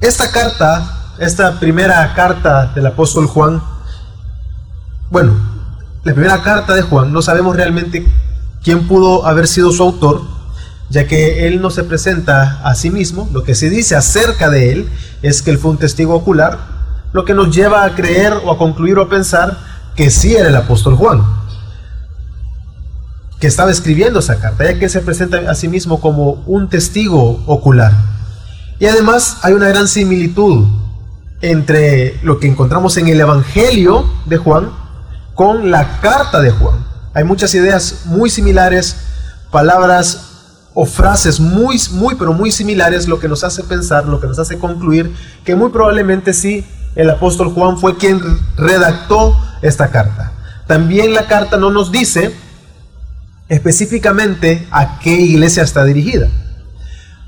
Esta carta, esta primera carta del apóstol Juan, bueno, la primera carta de Juan, no sabemos realmente quién pudo haber sido su autor, ya que él no se presenta a sí mismo, lo que se dice acerca de él es que él fue un testigo ocular, lo que nos lleva a creer o a concluir o a pensar que sí era el apóstol Juan, que estaba escribiendo esa carta, ya que se presenta a sí mismo como un testigo ocular. Y además hay una gran similitud entre lo que encontramos en el Evangelio de Juan con la carta de Juan. Hay muchas ideas muy similares, palabras o frases muy, muy, pero muy similares, lo que nos hace pensar, lo que nos hace concluir que muy probablemente sí, el apóstol Juan fue quien redactó esta carta. También la carta no nos dice específicamente a qué iglesia está dirigida,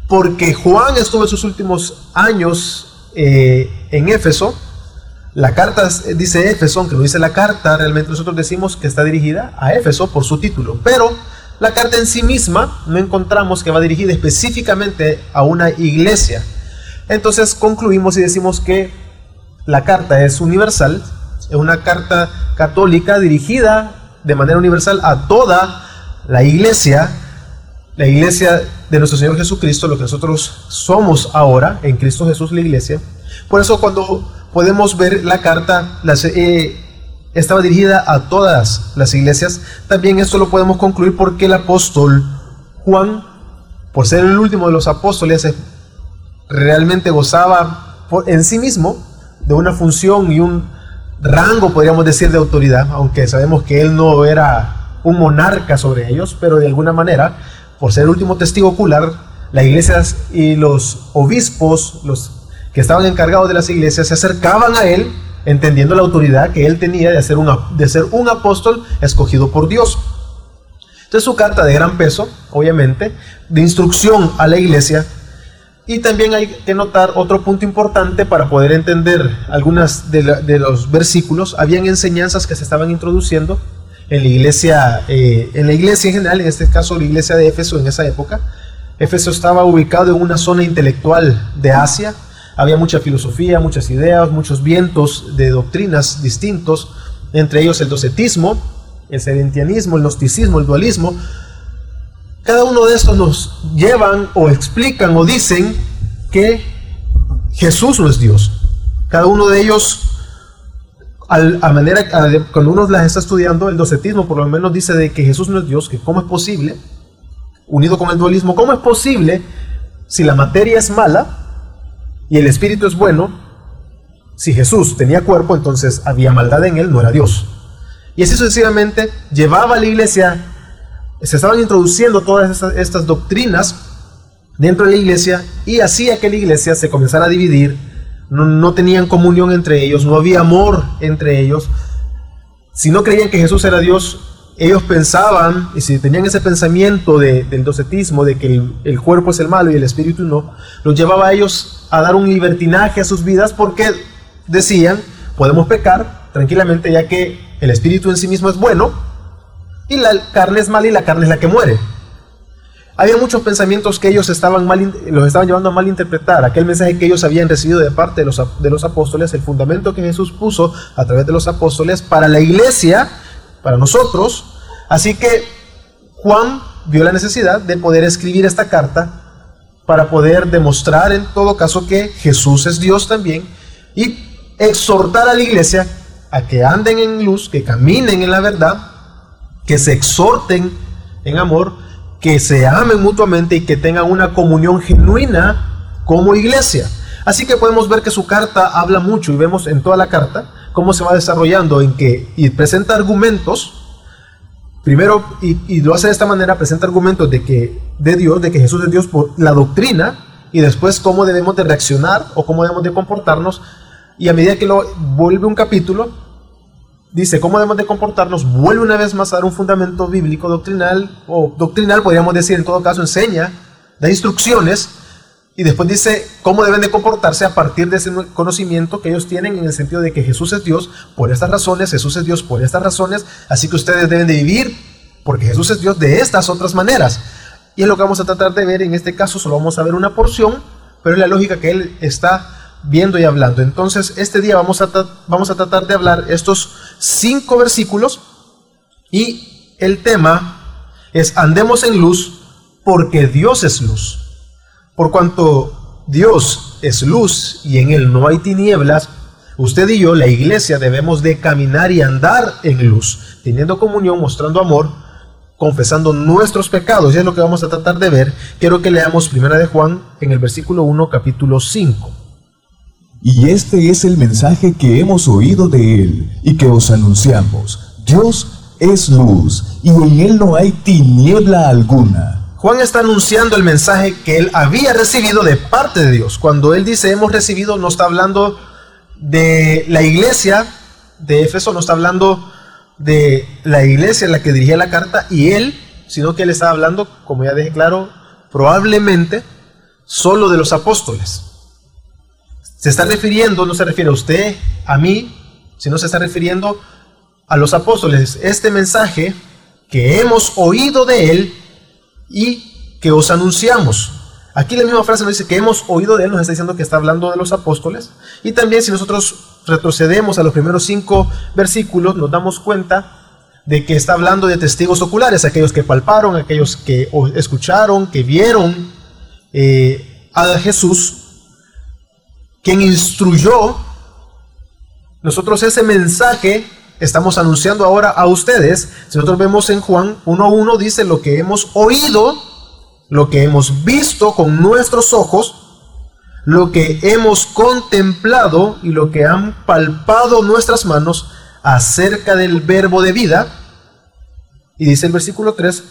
porque Juan estuvo en sus últimos años eh, en Éfeso, la carta dice Éfeso, aunque no dice la carta, realmente nosotros decimos que está dirigida a Éfeso por su título, pero la carta en sí misma no encontramos que va dirigida específicamente a una iglesia. Entonces concluimos y decimos que la carta es universal, es una carta católica dirigida de manera universal a toda la iglesia, la iglesia de nuestro Señor Jesucristo, lo que nosotros somos ahora en Cristo Jesús, la iglesia. Por eso cuando podemos ver la carta, eh, estaba dirigida a todas las iglesias. También esto lo podemos concluir porque el apóstol Juan, por ser el último de los apóstoles, eh, realmente gozaba en sí mismo de una función y un rango, podríamos decir, de autoridad, aunque sabemos que él no era un monarca sobre ellos, pero de alguna manera, por ser el último testigo ocular, las iglesias y los obispos, los que estaban encargados de las iglesias, se acercaban a él entendiendo la autoridad que él tenía de, ser, una, de ser un apóstol escogido por Dios. Entonces su carta de gran peso, obviamente, de instrucción a la iglesia. Y también hay que notar otro punto importante para poder entender algunas de, los versículos. Habían enseñanzas que se estaban introduciendo en la iglesia, eh, en la iglesia en general, en este caso la iglesia de Éfeso en esa época. Éfeso estaba ubicado en una zona intelectual de Asia, había mucha filosofía, muchas ideas, muchos vientos de doctrinas distintos, entre ellos el docetismo, el sedentianismo, el gnosticismo, el dualismo. Cada uno de estos nos llevan o explican o dicen que Jesús no es Dios. Cada uno de ellos, a manera, cuando uno las está estudiando, el docetismo por lo menos dice de que Jesús no es Dios, que cómo es posible, unido con el dualismo, cómo es posible si la materia es mala, y el espíritu es bueno, si Jesús tenía cuerpo, entonces había maldad en él, no era Dios. Y así sucesivamente llevaba a la iglesia, se estaban introduciendo todas estas, doctrinas dentro de la iglesia y hacía que la iglesia se comenzara a dividir, no, tenían comunión entre ellos, no había amor entre ellos. Si no creían que Jesús era Dios, ellos pensaban, y si tenían ese pensamiento del docetismo, de que el, cuerpo es el malo y el espíritu no, los llevaba a ellos a dar un libertinaje a sus vidas porque decían, podemos pecar tranquilamente ya que el espíritu en sí mismo es bueno y la carne es mala y la carne es la que muere. Había muchos pensamientos que ellos estaban mal, los estaban llevando a malinterpretar. Aquel mensaje que ellos habían recibido de parte de los, de los apóstoles, el fundamento que Jesús puso a través de los apóstoles para la iglesia, para nosotros. Así que Juan vio la necesidad de poder escribir esta carta para poder demostrar en todo caso que Jesús es Dios también y exhortar a la iglesia a que anden en luz, que caminen en la verdad, que se exhorten en amor, que se amen mutuamente y que tengan una comunión genuina como iglesia. Así que podemos ver que su carta habla mucho y vemos en toda la carta cómo se va desarrollando en que y presenta argumentos. Primero, y, lo hace de esta manera, presenta argumentos de que de Dios, de que Jesús es Dios por la doctrina, y después cómo debemos de reaccionar o cómo debemos de comportarnos. Y a medida que lo vuelve un capítulo, dice cómo debemos de comportarnos, vuelve una vez más a dar un fundamento bíblico doctrinal, o doctrinal podríamos decir en todo caso, enseña, da instrucciones y después dice cómo deben de comportarse a partir de ese conocimiento que ellos tienen en el sentido de que Jesús es Dios por estas razones, Jesús es Dios por estas razones, así que ustedes deben de vivir porque Jesús es Dios de estas otras maneras. Y es lo que vamos a tratar de ver en este caso, solo vamos a ver una porción, pero es la lógica que él está viendo y hablando. Entonces, este día vamos a, vamos a tratar de hablar estos cinco versículos y el tema es andemos en luz porque Dios es luz. Por cuanto Dios es luz y en Él no hay tinieblas, usted y yo, la iglesia, debemos de caminar y andar en luz, teniendo comunión, mostrando amor, confesando nuestros pecados. Y es lo que vamos a tratar de ver. Quiero que leamos Primera de Juan en el versículo 1, capítulo 5. Y este es el mensaje que hemos oído de Él y que os anunciamos. Dios es luz y en Él no hay tiniebla alguna. Juan está anunciando el mensaje que él había recibido de parte de Dios. Cuando él dice hemos recibido, no está hablando de la iglesia de Éfeso, no está hablando de la iglesia en la que dirigía la carta y él, sino que él está hablando, como ya dije claro, probablemente solo de los apóstoles. Se está refiriendo, no se refiere a usted, a mí, sino se está refiriendo a los apóstoles. Este mensaje que hemos oído de él y que os anunciamos. Aquí la misma frase nos dice que hemos oído de él, nos está diciendo que está hablando de los apóstoles. Y también si nosotros retrocedemos a los primeros cinco versículos, nos damos cuenta de que está hablando de testigos oculares, aquellos que palparon, aquellos que escucharon, que vieron eh, a Jesús quien instruyó, nosotros ese mensaje estamos anunciando ahora a ustedes. Si nosotros vemos en Juan 1.1 dice lo que hemos oído, lo que hemos visto con nuestros ojos, lo que hemos contemplado y lo que han palpado nuestras manos acerca del verbo de vida. Y dice el versículo 3,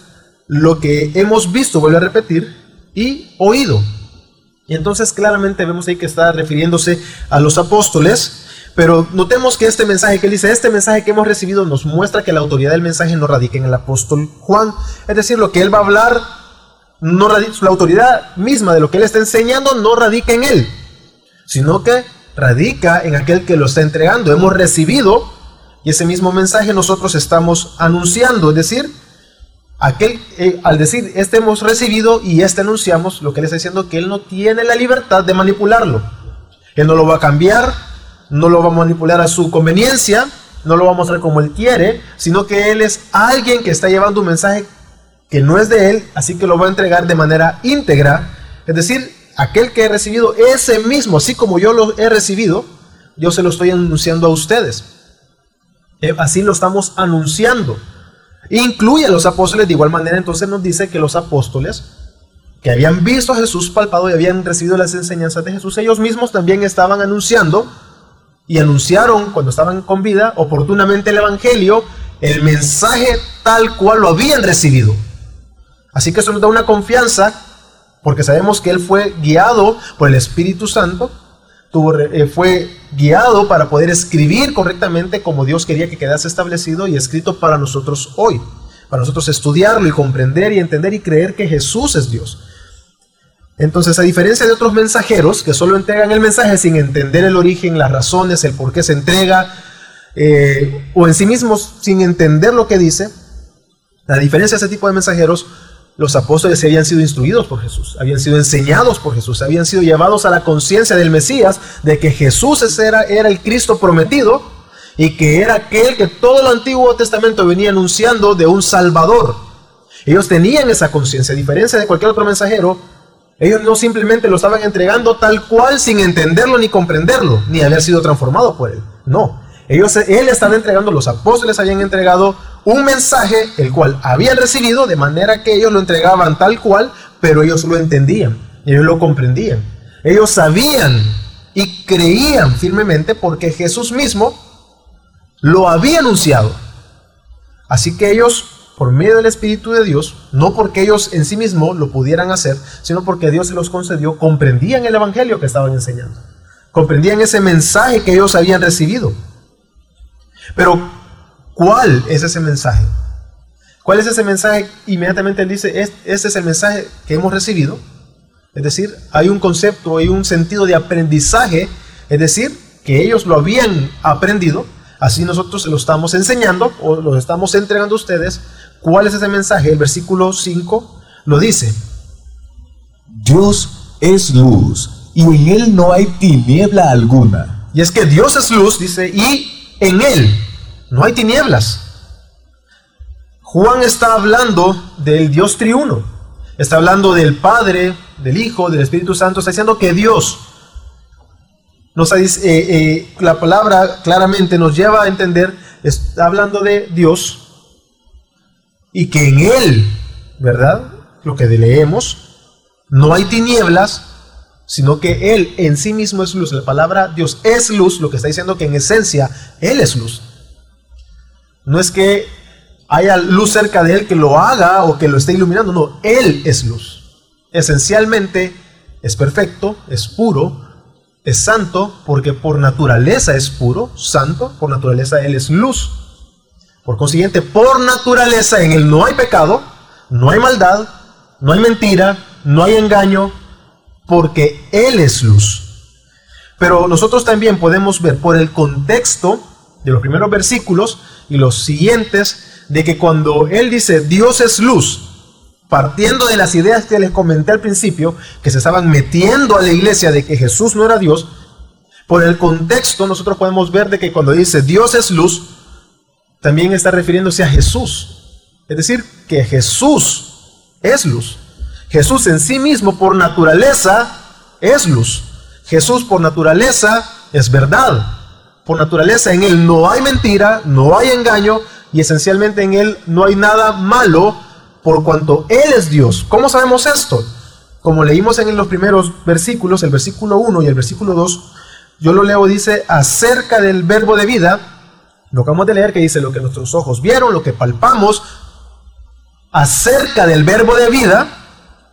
lo que hemos visto, vuelve a repetir, y oído. Y entonces claramente vemos ahí que está refiriéndose a los apóstoles, pero notemos que este mensaje que él dice, este mensaje que hemos recibido nos muestra que la autoridad del mensaje no radica en el apóstol Juan. Es decir, lo que él va a hablar, no radica, la autoridad misma de lo que él está enseñando no radica en él, sino que radica en aquel que lo está entregando. Hemos recibido y ese mismo mensaje nosotros estamos anunciando, es decir, Aquel, eh, al decir, este hemos recibido y este anunciamos, lo que él está diciendo que él no tiene la libertad de manipularlo. Él no lo va a cambiar, no lo va a manipular a su conveniencia, no lo va a mostrar como él quiere, sino que él es alguien que está llevando un mensaje que no es de él, así que lo va a entregar de manera íntegra. Es decir, aquel que he recibido ese mismo, así como yo lo he recibido, yo se lo estoy anunciando a ustedes. Eh, así lo estamos anunciando. Incluye a los apóstoles de igual manera, entonces nos dice que los apóstoles que habían visto a Jesús palpado y habían recibido las enseñanzas de Jesús, ellos mismos también estaban anunciando y anunciaron cuando estaban con vida oportunamente el Evangelio, el mensaje tal cual lo habían recibido. Así que eso nos da una confianza porque sabemos que Él fue guiado por el Espíritu Santo eh, fue guiado para poder escribir correctamente como Dios quería que quedase establecido y escrito para nosotros hoy, para nosotros estudiarlo y comprender y entender y creer que Jesús es Dios. Entonces, a diferencia de otros mensajeros que solo entregan el mensaje sin entender el origen, las razones, el por qué se entrega, eh, o en sí mismos sin entender lo que dice, la diferencia de ese tipo de mensajeros los apóstoles habían sido instruidos por Jesús, habían sido enseñados por Jesús, habían sido llevados a la conciencia del Mesías de que Jesús era, era el Cristo prometido y que era aquel que todo el Antiguo Testamento venía anunciando de un Salvador. Ellos tenían esa conciencia, a diferencia de cualquier otro mensajero, ellos no simplemente lo estaban entregando tal cual sin entenderlo ni comprenderlo, ni haber sido transformado por él. No, ellos, él estaba entregando, los apóstoles habían entregado un mensaje el cual habían recibido de manera que ellos lo entregaban tal cual, pero ellos lo entendían, ellos lo comprendían. Ellos sabían y creían firmemente porque Jesús mismo lo había anunciado. Así que ellos, por medio del Espíritu de Dios, no porque ellos en sí mismos lo pudieran hacer, sino porque Dios se los concedió, comprendían el Evangelio que estaban enseñando. Comprendían ese mensaje que ellos habían recibido. Pero ¿Cuál es ese mensaje? ¿Cuál es ese mensaje? Inmediatamente él dice, este es el mensaje que hemos recibido. Es decir, hay un concepto, hay un sentido de aprendizaje, es decir, que ellos lo habían aprendido, así nosotros se lo estamos enseñando o lo estamos entregando a ustedes. ¿Cuál es ese mensaje? El versículo 5 lo dice. Dios es luz y en él no hay tiniebla alguna. Y es que Dios es luz, dice, y en él no hay tinieblas. Juan está hablando del Dios triuno. Está hablando del Padre, del Hijo, del Espíritu Santo. Está diciendo que Dios nos eh, eh, la palabra claramente nos lleva a entender, está hablando de Dios y que en Él, ¿verdad? Lo que leemos, no hay tinieblas, sino que Él en sí mismo es luz. La palabra Dios es luz, lo que está diciendo que en esencia Él es luz. No es que haya luz cerca de Él que lo haga o que lo esté iluminando, no, Él es luz. Esencialmente es perfecto, es puro, es santo porque por naturaleza es puro, santo, por naturaleza Él es luz. Por consiguiente, por naturaleza en Él no hay pecado, no hay maldad, no hay mentira, no hay engaño, porque Él es luz. Pero nosotros también podemos ver por el contexto de los primeros versículos y los siguientes, de que cuando Él dice Dios es luz, partiendo de las ideas que les comenté al principio, que se estaban metiendo a la iglesia de que Jesús no era Dios, por el contexto nosotros podemos ver de que cuando dice Dios es luz, también está refiriéndose a Jesús. Es decir, que Jesús es luz. Jesús en sí mismo por naturaleza es luz. Jesús por naturaleza es verdad. Por naturaleza en Él no hay mentira, no hay engaño y esencialmente en Él no hay nada malo por cuanto Él es Dios. ¿Cómo sabemos esto? Como leímos en los primeros versículos, el versículo 1 y el versículo 2, yo lo leo, dice, acerca del verbo de vida, lo acabamos de leer que dice lo que nuestros ojos vieron, lo que palpamos, acerca del verbo de vida,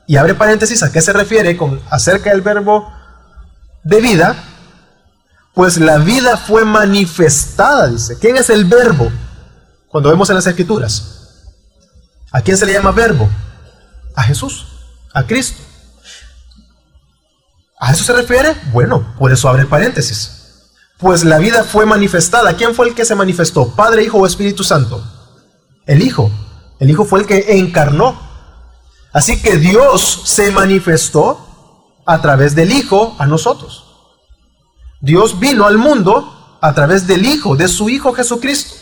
y abre paréntesis, ¿a qué se refiere con acerca del verbo de vida? Pues la vida fue manifestada, dice. ¿Quién es el verbo? Cuando vemos en las escrituras. ¿A quién se le llama verbo? A Jesús, a Cristo. ¿A eso se refiere? Bueno, por eso abre paréntesis. Pues la vida fue manifestada. ¿Quién fue el que se manifestó? ¿Padre, Hijo o Espíritu Santo? El Hijo. El Hijo fue el que encarnó. Así que Dios se manifestó a través del Hijo a nosotros. Dios vino al mundo a través del Hijo, de su Hijo Jesucristo.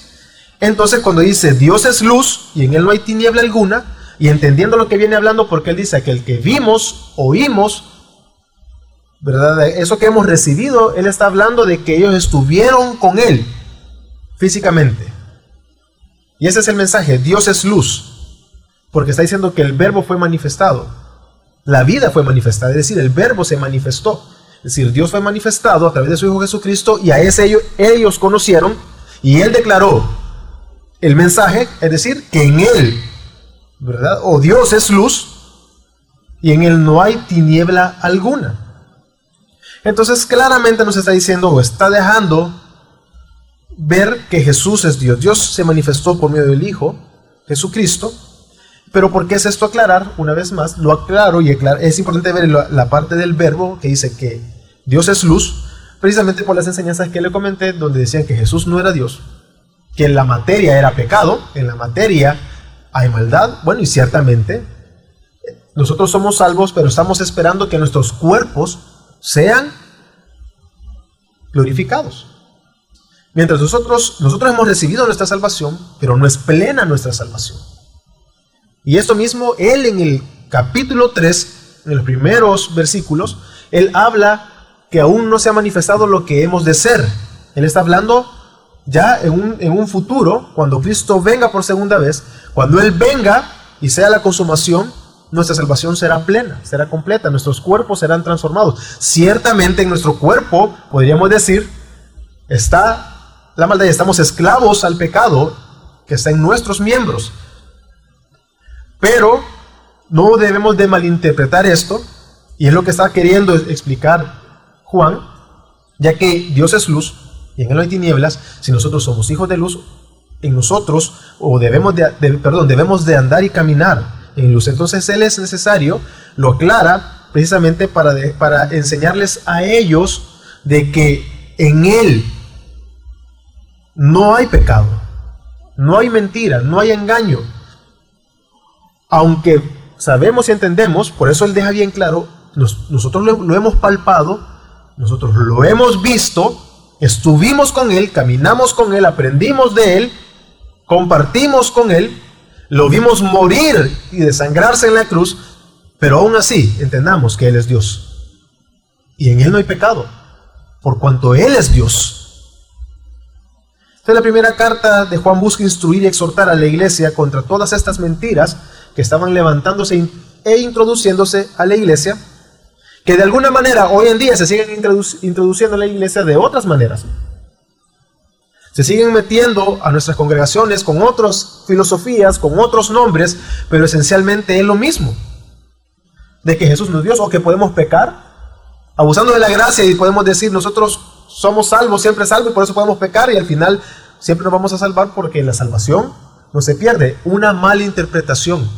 Entonces cuando dice Dios es luz y en él no hay tiniebla alguna, y entendiendo lo que viene hablando, porque él dice que el que vimos, oímos, ¿verdad? Eso que hemos recibido, él está hablando de que ellos estuvieron con él físicamente. Y ese es el mensaje, Dios es luz, porque está diciendo que el verbo fue manifestado, la vida fue manifestada, es decir, el verbo se manifestó. Es decir, Dios fue manifestado a través de su Hijo Jesucristo y a ese ellos, ellos conocieron y Él declaró, el mensaje, es decir, que en Él, ¿verdad? O Dios es luz y en Él no hay tiniebla alguna. Entonces claramente nos está diciendo o está dejando ver que Jesús es Dios. Dios se manifestó por medio del Hijo, Jesucristo. Pero ¿por qué es esto aclarar? Una vez más, lo aclaro y es importante ver la parte del verbo que dice que Dios es luz, precisamente por las enseñanzas que le comenté, donde decían que Jesús no era Dios, que en la materia era pecado, en la materia hay maldad. Bueno, y ciertamente nosotros somos salvos, pero estamos esperando que nuestros cuerpos sean glorificados. Mientras nosotros, nosotros hemos recibido nuestra salvación, pero no es plena nuestra salvación. Y esto mismo, él en el capítulo 3, en los primeros versículos, él habla que aún no se ha manifestado lo que hemos de ser. Él está hablando ya en un, futuro, cuando Cristo venga por segunda vez, cuando Él venga y sea la consumación, nuestra salvación será plena, será completa, nuestros cuerpos serán transformados. Ciertamente en nuestro cuerpo, podríamos decir, está la maldad estamos esclavos al pecado que está en nuestros miembros. Pero no debemos de malinterpretar esto, y es lo que está queriendo explicar Juan, ya que Dios es luz, y en él no hay tinieblas, si nosotros somos hijos de luz, en nosotros, o debemos de, perdón, debemos de andar y caminar en luz. Entonces Él es necesario, lo aclara precisamente para, para enseñarles a ellos de que en Él no hay pecado, no hay mentira, no hay engaño. Aunque sabemos y entendemos, por eso Él deja bien claro nosotros lo, hemos palpado, nosotros lo hemos visto, estuvimos con Él, caminamos con Él, aprendimos de Él, compartimos con Él, lo vimos morir y desangrarse en la cruz, pero aún así entendamos que Él es Dios. Y en Él no hay pecado, por cuanto Él es Dios. Esta es la primera carta de Juan busca instruir y exhortar a la iglesia contra todas estas mentiras que estaban levantándose e introduciéndose a la iglesia, que de alguna manera hoy en día se siguen introduciendo a la iglesia de otras maneras. Se siguen metiendo a nuestras congregaciones con otras filosofías, con otros nombres, pero esencialmente es lo mismo. De que Jesús no es Dios o que podemos pecar, abusando de la gracia y podemos decir nosotros somos salvos, siempre salvos y por eso podemos pecar y al final siempre nos vamos a salvar porque la salvación no se pierde. Una mala interpretación.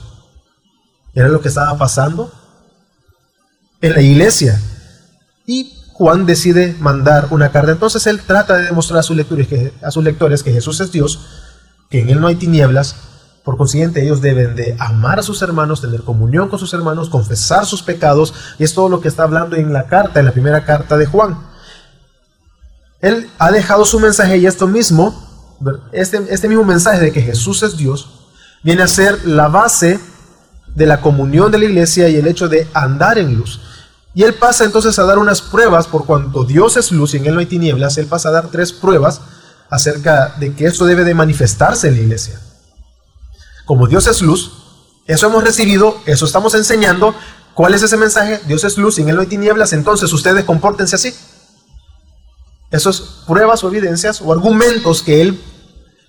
Era lo que estaba pasando en la iglesia. Y Juan decide mandar una carta. Entonces él trata de demostrar a sus, lectores que, a sus lectores que Jesús es Dios, que en él no hay tinieblas. Por consiguiente, ellos deben de amar a sus hermanos, tener comunión con sus hermanos, confesar sus pecados. Y es todo lo que está hablando en la carta, en la primera carta de Juan. Él ha dejado su mensaje y esto mismo este, este mismo mensaje de que Jesús es Dios viene a ser la base de la comunión de la iglesia y el hecho de andar en luz. Y él pasa entonces a dar unas pruebas, por cuanto Dios es luz y en él no hay tinieblas, él pasa a dar tres pruebas acerca de que esto debe de manifestarse en la iglesia. Como Dios es luz, eso hemos recibido, eso estamos enseñando. ¿Cuál es ese mensaje? Dios es luz y en él no hay tinieblas, entonces ustedes compórtense así. Esas pruebas o evidencias o argumentos que él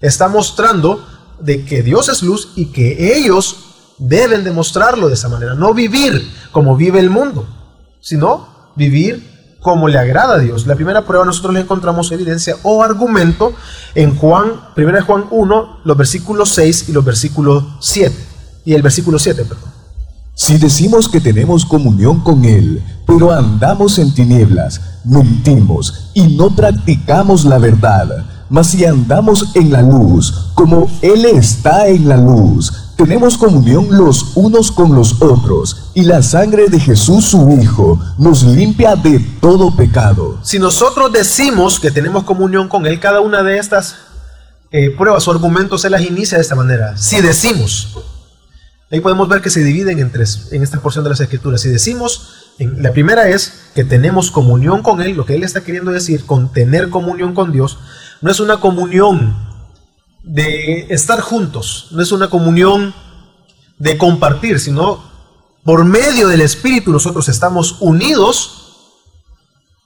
está mostrando de que Dios es luz y que ellos deben demostrarlo de esa manera. No vivir como vive el mundo, sino vivir como le agrada a Dios. La primera prueba nosotros le encontramos evidencia o argumento en Juan, 1 Juan 1, los versículos 6 y los versículos 7. Y el versículo 7, perdón. Si decimos que tenemos comunión con Él, pero andamos en tinieblas, mentimos y no practicamos la verdad. Mas si andamos en la luz, como Él está en la luz, tenemos comunión los unos con los otros, y la sangre de Jesús su Hijo nos limpia de todo pecado. Si nosotros decimos que tenemos comunión con Él, cada una de estas eh, pruebas o argumentos se las inicia de esta manera. Si decimos, Ahí podemos ver que se dividen en tres en esta porción de las escrituras. Si decimos, la primera es que tenemos comunión con Él, lo que Él está queriendo decir con tener comunión con Dios, no es una comunión de estar juntos, no es una comunión de compartir, sino por medio del Espíritu nosotros estamos unidos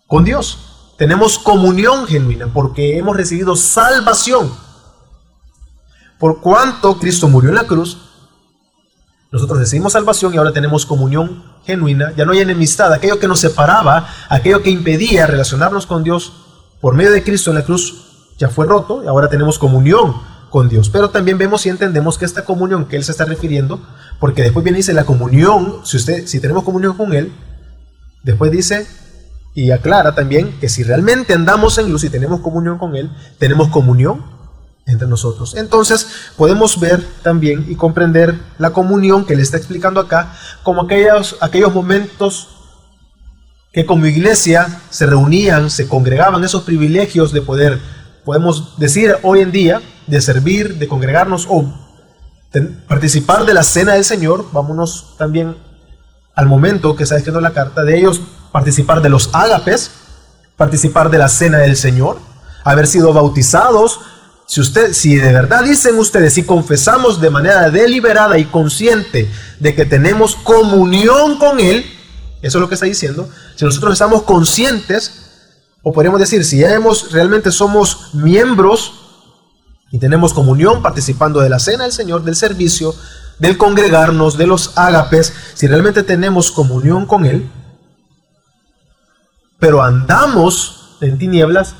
con Dios. Tenemos comunión genuina porque hemos recibido salvación. Por cuanto Cristo murió en la cruz, nosotros recibimos salvación y ahora tenemos comunión genuina, ya no hay enemistad, aquello que nos separaba, aquello que impedía relacionarnos con Dios por medio de Cristo en la cruz ya fue roto y ahora tenemos comunión con Dios. Pero también vemos y entendemos que esta comunión que Él se está refiriendo, porque después viene y dice la comunión, si, usted, si tenemos comunión con Él, después dice y aclara también que si realmente andamos en luz y tenemos comunión con Él, tenemos comunión entre nosotros. Entonces podemos ver también y comprender la comunión que le está explicando acá como aquellos, aquellos momentos que como iglesia se reunían, se congregaban, esos privilegios de poder, podemos decir hoy en día, de servir, de congregarnos o participar de la cena del Señor, vámonos también al momento que está escribiendo la carta, de ellos participar de los ágapes, participar de la cena del Señor, haber sido bautizados, si, usted, si de verdad dicen ustedes, si confesamos de manera deliberada y consciente de que tenemos comunión con Él, eso es lo que está diciendo, si nosotros estamos conscientes, o podríamos decir, si ya hemos, realmente somos miembros y tenemos comunión participando de la cena del Señor, del servicio, del congregarnos, de los ágapes, si realmente tenemos comunión con Él, pero andamos en tinieblas,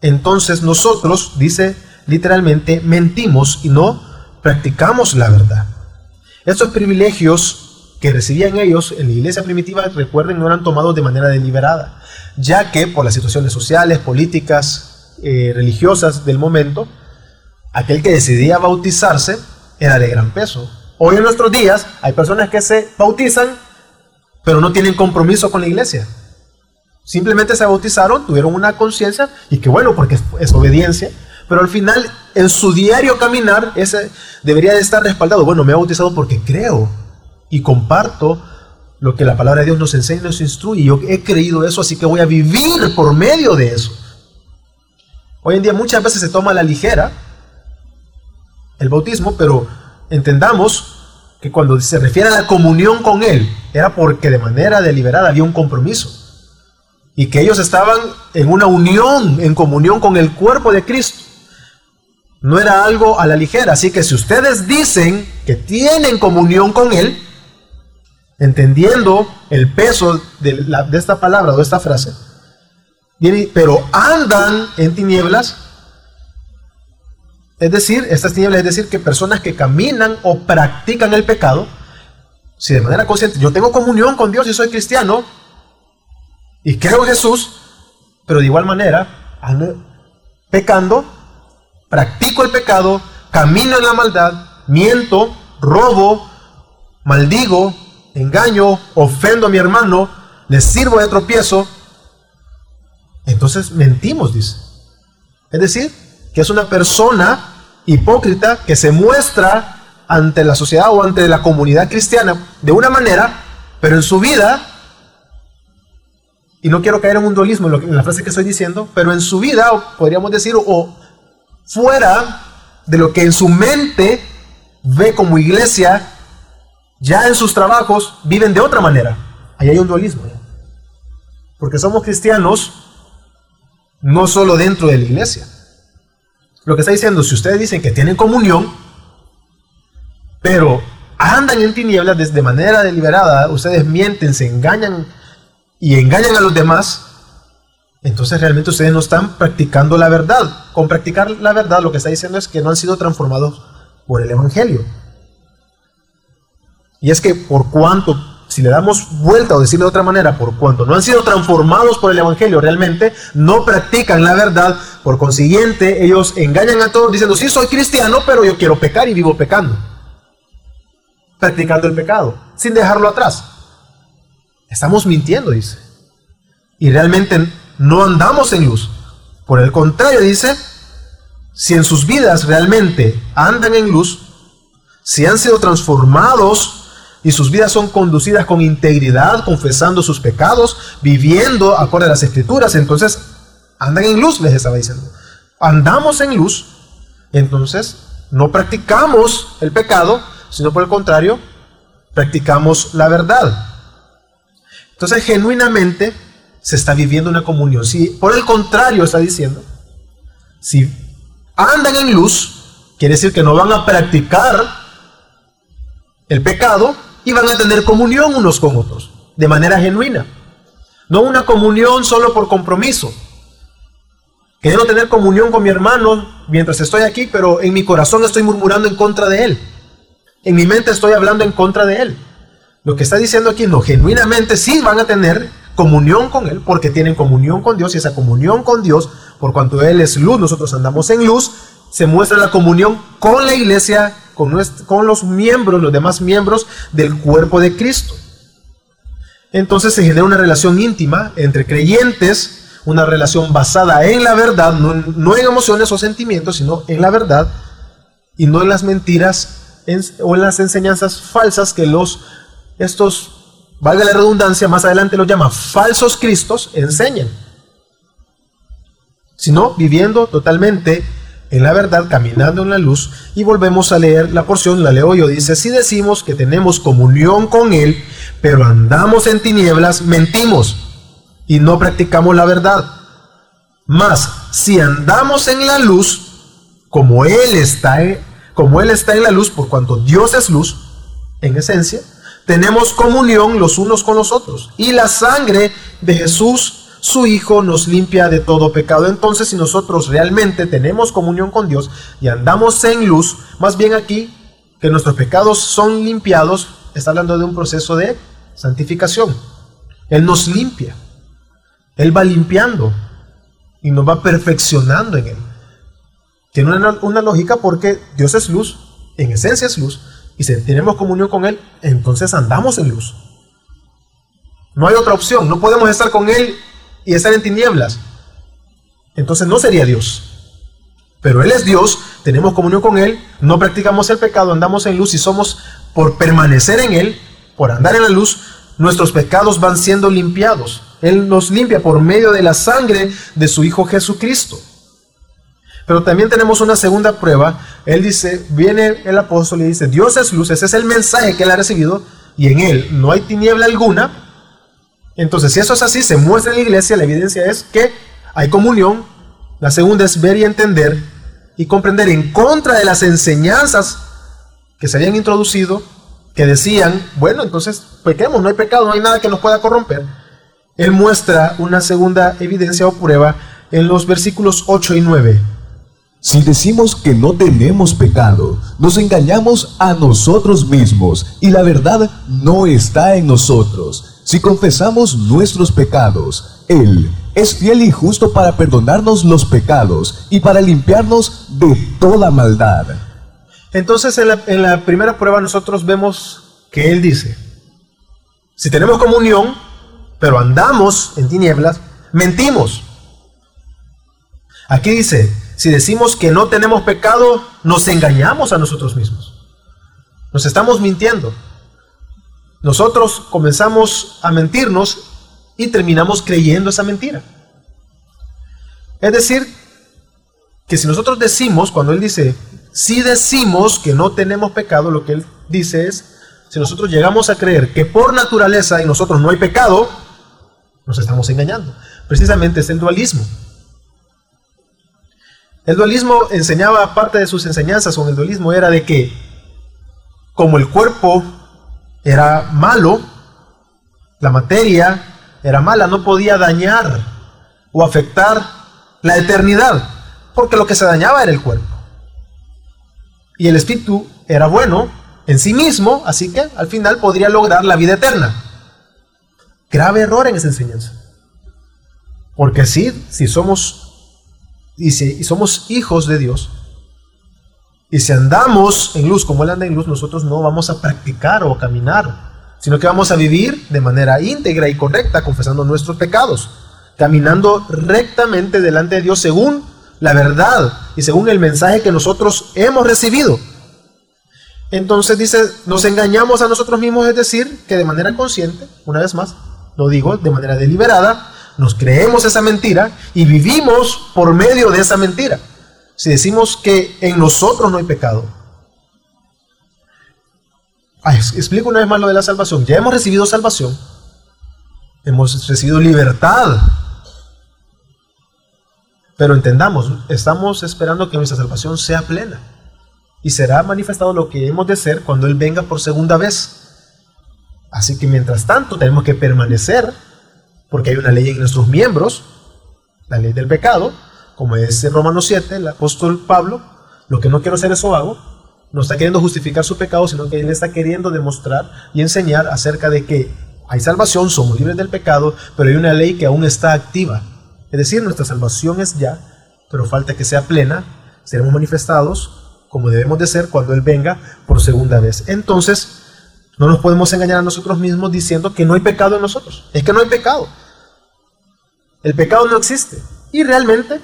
entonces nosotros, dice literalmente mentimos y no practicamos la verdad. Estos privilegios que recibían ellos en la iglesia primitiva, recuerden, no eran tomados de manera deliberada, ya que por las situaciones sociales, políticas, eh, religiosas del momento, aquel que decidía bautizarse era de gran peso. Hoy en nuestros días hay personas que se bautizan pero no tienen compromiso con la iglesia. Simplemente se bautizaron, tuvieron una conciencia y que bueno, porque es, obediencia, pero al final en su diario caminar ese debería de estar respaldado. Bueno, me he bautizado porque creo y comparto lo que la palabra de Dios nos enseña y nos instruye. Yo he creído eso, así que voy a vivir por medio de eso. Hoy en día muchas veces se toma a la ligera el bautismo, pero entendamos que cuando se refiere a la comunión con Él, era porque de manera deliberada había un compromiso. Y que ellos estaban en una unión, en comunión con el cuerpo de Cristo. No era algo a la ligera. Así que si ustedes dicen que tienen comunión con Él, entendiendo el peso de, esta palabra o de esta frase, pero andan en tinieblas, es decir, estas tinieblas es decir que personas que caminan o practican el pecado, si de manera consciente yo tengo comunión con Dios y soy cristiano y creo en Jesús, pero de igual manera ando pecando, practico el pecado, camino en la maldad, miento, robo, maldigo, engaño, ofendo a mi hermano, le sirvo de tropiezo, entonces mentimos, dice. Es decir, que es una persona hipócrita que se muestra ante la sociedad o ante la comunidad cristiana de una manera, pero en su vida, y no quiero caer en un dualismo en, la frase que estoy diciendo, pero en su vida, podríamos decir, o fuera de lo que en su mente ve como iglesia, ya en sus trabajos viven de otra manera. Ahí hay un dualismo. Porque somos cristianos no solo dentro de la iglesia. Lo que está diciendo, si ustedes dicen que tienen comunión, pero andan en tinieblas de manera deliberada, ustedes mienten, se engañan y engañan a los demás, entonces realmente ustedes no están practicando la verdad. Con practicar la verdad lo que está diciendo es que no han sido transformados por el Evangelio. Y es que por cuanto si le damos vuelta o decirlo de otra manera, por cuanto no han sido transformados por el Evangelio realmente, no practican la verdad, por consiguiente ellos engañan a todos diciendo, sí, soy cristiano, pero yo quiero pecar y vivo pecando. Practicando el pecado, sin dejarlo atrás. Estamos mintiendo, dice. Y realmente no andamos en luz. Por el contrario, dice, si en sus vidas realmente andan en luz, si han sido transformados y sus vidas son conducidas con integridad, confesando sus pecados, viviendo acorde a las escrituras, entonces andan en luz, les estaba diciendo. Andamos en luz, entonces no practicamos el pecado, sino por el contrario, practicamos la verdad. Entonces, genuinamente se está viviendo una comunión. Si por el contrario está diciendo, si andan en luz, quiere decir que no van a practicar el pecado, y van a tener comunión unos con otros, de manera genuina. No una comunión solo por compromiso. Quiero tener comunión con mi hermano mientras estoy aquí, pero en mi corazón estoy murmurando en contra de él. En mi mente estoy hablando en contra de él. Lo que está diciendo aquí, no, genuinamente sí van a tener comunión con Él, porque tienen comunión con Dios, y esa comunión con Dios, por cuanto Él es luz, nosotros andamos en luz, se muestra la comunión con la iglesia con, los miembros, los demás miembros del cuerpo de Cristo. Entonces se genera una relación íntima entre creyentes, una relación basada en la verdad, no, en emociones o sentimientos, sino en la verdad y no en las mentiras o en las enseñanzas falsas que los, estos, valga la redundancia, más adelante los llama falsos cristos, enseñan, sino viviendo totalmente en la verdad, caminando en la luz, y volvemos a leer la porción, la leo yo, dice, si decimos que tenemos comunión con Él, pero andamos en tinieblas, mentimos y no practicamos la verdad. Mas, si andamos en la luz, como Él está, como Él está en la luz, por cuanto Dios es luz, en esencia, tenemos comunión los unos con los otros. Y la sangre de Jesús su Hijo nos limpia de todo pecado. Entonces, si nosotros realmente tenemos comunión con Dios y andamos en luz, más bien aquí que nuestros pecados son limpiados, está hablando de un proceso de santificación. Él nos limpia. Él va limpiando y nos va perfeccionando en Él. Tiene una, una lógica porque Dios es luz, en esencia es luz, y si tenemos comunión con Él, entonces andamos en luz. No hay otra opción. No podemos estar con Él y estar en tinieblas. Entonces no sería Dios. Pero Él es Dios, tenemos comunión con Él, no practicamos el pecado, andamos en luz y somos, por permanecer en Él, por andar en la luz, nuestros pecados van siendo limpiados. Él nos limpia por medio de la sangre de su Hijo Jesucristo. Pero también tenemos una segunda prueba. Él dice, viene el apóstol y dice, Dios es luz, ese es el mensaje que él ha recibido y en él no hay tiniebla alguna. Entonces, si eso es así, se muestra en la iglesia, la evidencia es que hay comunión. La segunda es ver y entender y comprender en contra de las enseñanzas que se habían introducido, que decían, bueno, entonces pequemos, no hay pecado, no hay nada que nos pueda corromper. Él muestra una segunda evidencia o prueba en los versículos 8 y 9. Si decimos que no tenemos pecado, nos engañamos a nosotros mismos y la verdad no está en nosotros. Si confesamos nuestros pecados, Él es fiel y justo para perdonarnos los pecados y para limpiarnos de toda maldad. Entonces en la, en la primera prueba nosotros vemos que Él dice, si tenemos comunión, pero andamos en tinieblas, mentimos. Aquí dice, si decimos que no tenemos pecado, nos engañamos a nosotros mismos. Nos estamos mintiendo. Nosotros comenzamos a mentirnos y terminamos creyendo esa mentira. Es decir, que si nosotros decimos, cuando Él dice, si decimos que no tenemos pecado, lo que Él dice es, si nosotros llegamos a creer que por naturaleza en nosotros no hay pecado, nos estamos engañando. Precisamente es el dualismo. El dualismo enseñaba parte de sus enseñanzas con el dualismo era de que como el cuerpo era malo, la materia era mala, no podía dañar o afectar la eternidad, porque lo que se dañaba era el cuerpo. Y el espíritu era bueno en sí mismo, así que al final podría lograr la vida eterna. Grave error en esa enseñanza. Porque si somos y si somos hijos de Dios, y si andamos en luz como Él anda en luz, nosotros no vamos a practicar o caminar, sino que vamos a vivir de manera íntegra y correcta, confesando nuestros pecados, caminando rectamente delante de Dios según la verdad y según el mensaje que nosotros hemos recibido. Entonces dice, nos engañamos a nosotros mismos, es decir, que de manera consciente, una vez más, lo digo, de manera deliberada, nos creemos esa mentira y vivimos por medio de esa mentira. Si decimos que en nosotros no hay pecado. explico una vez más lo de la salvación. Ya hemos recibido salvación. Hemos recibido libertad. Pero entendamos, estamos esperando que nuestra salvación sea plena. Y será manifestado lo que hemos de ser cuando Él venga por segunda vez. Así que mientras tanto tenemos que permanecer porque hay una ley en nuestros miembros, la ley del pecado, como es Romanos 7, el apóstol Pablo, lo que no quiero hacer eso hago, no está queriendo justificar su pecado, sino que él está queriendo demostrar y enseñar acerca de que hay salvación, somos libres del pecado, pero hay una ley que aún está activa. Es decir, nuestra salvación es ya, pero falta que sea plena, seremos manifestados como debemos de ser cuando Él venga por segunda vez. Entonces, no nos podemos engañar a nosotros mismos diciendo que no hay pecado en nosotros. Es que no hay pecado. El pecado no existe. Y realmente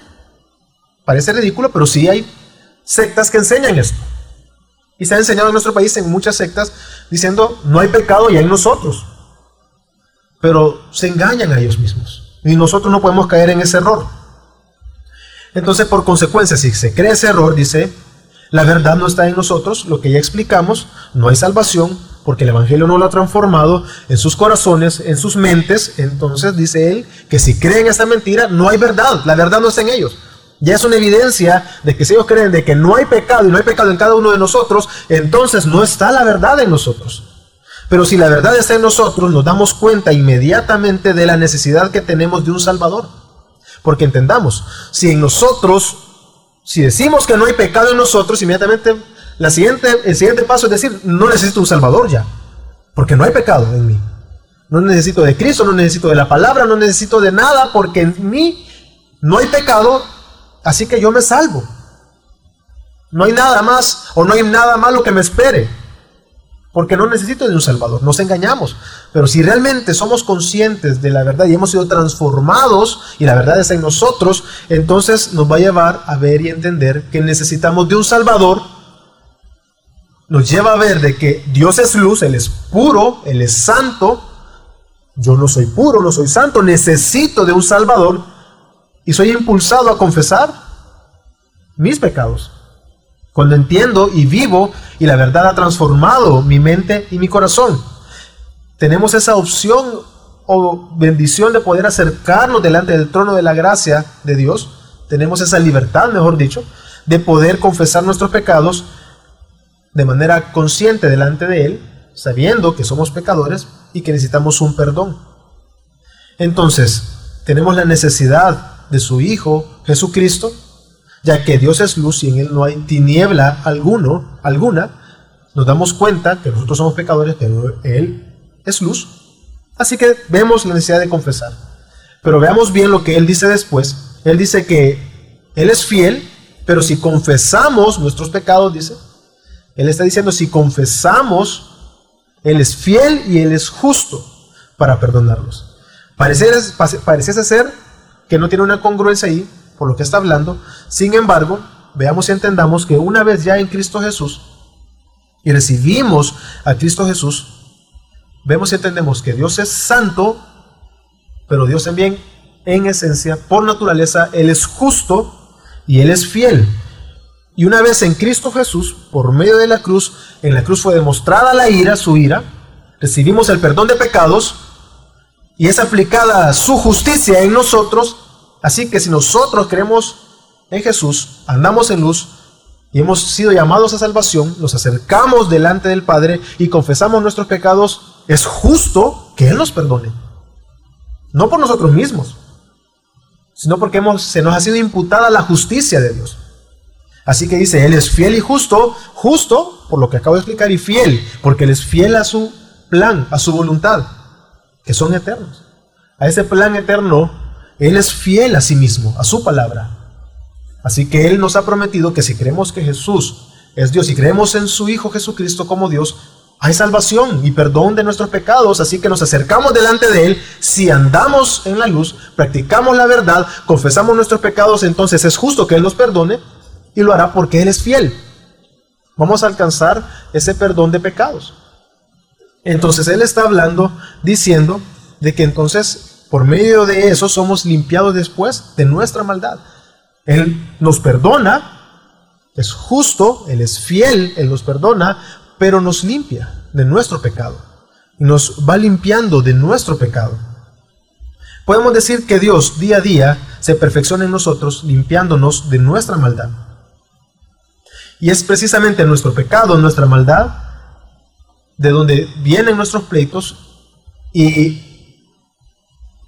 parece ridículo, pero sí hay sectas que enseñan esto. Y se ha enseñado en nuestro país en muchas sectas diciendo no hay pecado ya en nosotros. Pero se engañan a ellos mismos. Y nosotros no podemos caer en ese error. Entonces, por consecuencia, si se cree ese error, dice, la verdad no está en nosotros, lo que ya explicamos, no hay salvación, porque el Evangelio no lo ha transformado en sus corazones, en sus mentes, entonces dice él que si creen esta mentira, no hay verdad, la verdad no está en ellos. Ya es una evidencia de que si ellos creen de que no hay pecado y no hay pecado en cada uno de nosotros, entonces no está la verdad en nosotros. Pero si la verdad está en nosotros, nos damos cuenta inmediatamente de la necesidad que tenemos de un Salvador. Porque entendamos, si en nosotros, si decimos que no hay pecado en nosotros, inmediatamente la siguiente, el siguiente paso es decir, no necesito un Salvador ya, porque no hay pecado en mí. No necesito de Cristo, no necesito de la palabra, no necesito de nada, porque en mí no hay pecado, así que yo me salvo. No hay nada más o no hay nada malo que me espere. porque no necesito de un Salvador, nos engañamos. Pero si realmente somos conscientes de la verdad y hemos sido transformados y la verdad está en nosotros, entonces nos va a llevar a ver y entender que necesitamos de un Salvador. Nos lleva a ver de que Dios es luz, Él es puro, Él es santo. Yo no soy puro, no soy santo, necesito de un Salvador y soy impulsado a confesar mis pecados. Cuando entiendo y vivo y la verdad ha transformado mi mente y mi corazón. Tenemos esa opción o bendición de poder acercarnos delante del trono de la gracia de Dios. Tenemos esa libertad, mejor dicho, de poder confesar nuestros pecados de manera consciente delante de Él, sabiendo que somos pecadores y que necesitamos un perdón. Entonces, tenemos la necesidad de su Hijo Jesucristo ya que Dios es luz y en Él no hay tiniebla alguno, alguna, nos damos cuenta que nosotros somos pecadores, pero Él es luz. Así que vemos la necesidad de confesar. Pero veamos bien lo que Él dice después. Él dice que Él es fiel, pero si confesamos nuestros pecados, dice, Él está diciendo, si confesamos, Él es fiel y Él es justo para perdonarlos. Pareciese ser que no tiene una congruencia ahí, por lo que está hablando. Sin embargo, veamos y entendamos que una vez ya en Cristo Jesús y recibimos a Cristo Jesús, vemos y entendemos que Dios es santo, pero Dios también en esencia, por naturaleza, Él es justo y Él es fiel. Y una vez en Cristo Jesús, por medio de la cruz, en la cruz fue demostrada la ira, su ira, recibimos el perdón de pecados y es aplicada su justicia en nosotros, Así que si nosotros creemos en Jesús, andamos en luz y hemos sido llamados a salvación, nos acercamos delante del Padre y confesamos nuestros pecados, es justo que Él nos perdone. No por nosotros mismos, sino porque hemos, se nos ha sido imputada la justicia de Dios. Así que dice, Él es fiel y justo, justo por lo que acabo de explicar, y fiel, porque Él es fiel a su plan, a su voluntad, que son eternos. A ese plan eterno él es fiel a sí mismo, a su palabra. Así que Él nos ha prometido que si creemos que Jesús es Dios y creemos en su Hijo Jesucristo como Dios, hay salvación y perdón de nuestros pecados, así que nos acercamos delante de Él. Si andamos en la luz, practicamos la verdad, confesamos nuestros pecados, entonces es justo que Él nos perdone y lo hará porque Él es fiel. Vamos a alcanzar ese perdón de pecados. Entonces Él está hablando, diciendo de que entonces por medio de eso somos limpiados después de nuestra maldad. Él nos perdona, es justo, Él es fiel, Él nos perdona, pero nos limpia de nuestro pecado. Nos va limpiando de nuestro pecado. Podemos decir que Dios día a día se perfecciona en nosotros, limpiándonos de nuestra maldad. Y es precisamente nuestro pecado, nuestra maldad, de donde vienen nuestros pleitos y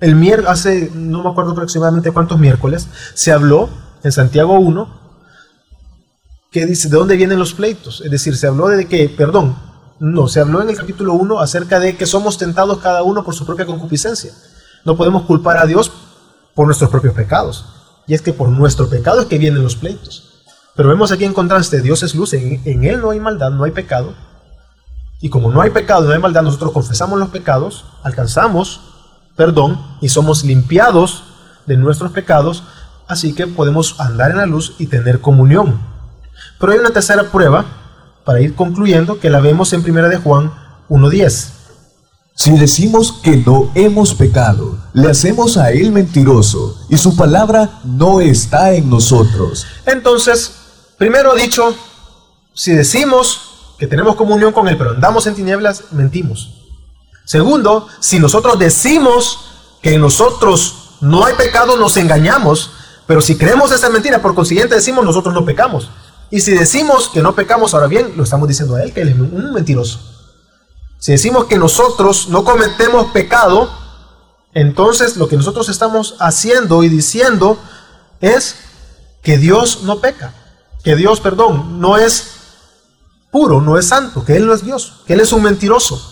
el miércoles, hace no me acuerdo aproximadamente cuántos miércoles, se habló en Santiago 1 que dice de dónde vienen los pleitos. Es decir, se habló de que, perdón, no, se habló en el capítulo 1 acerca de que somos tentados cada uno por su propia concupiscencia. No podemos culpar a Dios por nuestros propios pecados. Y es que por nuestro pecado es que vienen los pleitos. Pero vemos aquí en contraste, Dios es luz, en, en Él no hay maldad, no hay pecado. Y como no hay pecado, no hay maldad, nosotros confesamos los pecados, alcanzamos perdón y somos limpiados de nuestros pecados, así que podemos andar en la luz y tener comunión. Pero hay una tercera prueba, para ir concluyendo, que la vemos en 1 de Juan 1.10. Si decimos que no hemos pecado, le hacemos a Él mentiroso y su palabra no está en nosotros. Entonces, primero dicho, si decimos que tenemos comunión con Él, pero andamos en tinieblas, mentimos. Segundo, si nosotros decimos que en nosotros no hay pecado, nos engañamos. Pero si creemos esa mentira, por consiguiente decimos nosotros no pecamos. Y si decimos que no pecamos, ahora bien, lo estamos diciendo a él, que él es un mentiroso. Si decimos que nosotros no cometemos pecado, entonces lo que nosotros estamos haciendo y diciendo es que Dios no peca, que Dios, perdón, no es puro, no es santo, que Él no es Dios, que Él es un mentiroso.